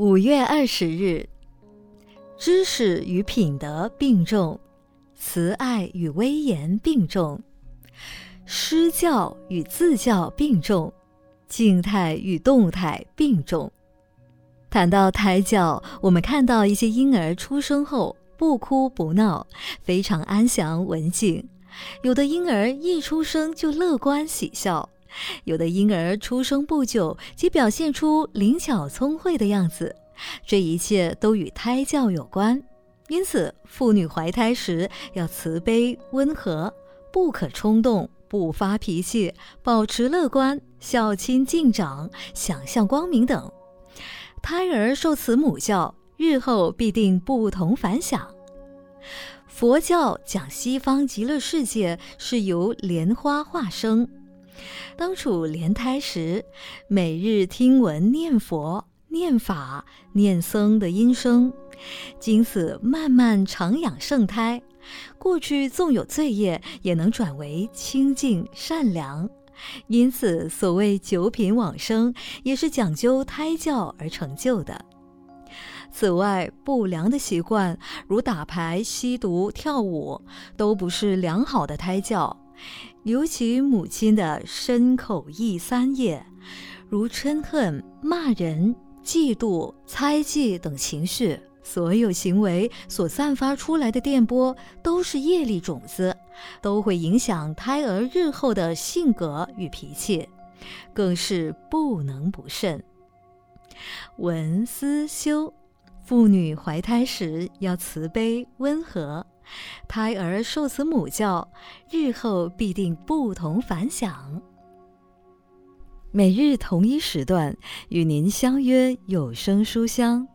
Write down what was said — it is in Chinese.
五月二十日，知识与品德并重，慈爱与威严并重，施教与自教并重，静态与动态并重。谈到胎教，我们看到一些婴儿出生后不哭不闹，非常安详文静；有的婴儿一出生就乐观喜笑。有的婴儿出生不久即表现出灵巧聪慧的样子，这一切都与胎教有关。因此，妇女怀胎时要慈悲温和，不可冲动，不发脾气，保持乐观，孝亲敬长，想象光明等。胎儿受慈母教，日后必定不同凡响。佛教讲西方极乐世界是由莲花化生。当处莲胎时，每日听闻念佛、念法、念僧的音声，经此慢慢长养圣胎。过去纵有罪业，也能转为清净善良。因此，所谓九品往生，也是讲究胎教而成就的。此外，不良的习惯，如打牌、吸毒、跳舞，都不是良好的胎教。尤其母亲的身口意三业，如嗔恨、骂人、嫉妒、猜忌等情绪，所有行为所散发出来的电波，都是业力种子，都会影响胎儿日后的性格与脾气，更是不能不慎。闻思修，妇女怀胎时要慈悲温和。胎儿受此母教，日后必定不同凡响。每日同一时段与您相约有声书香。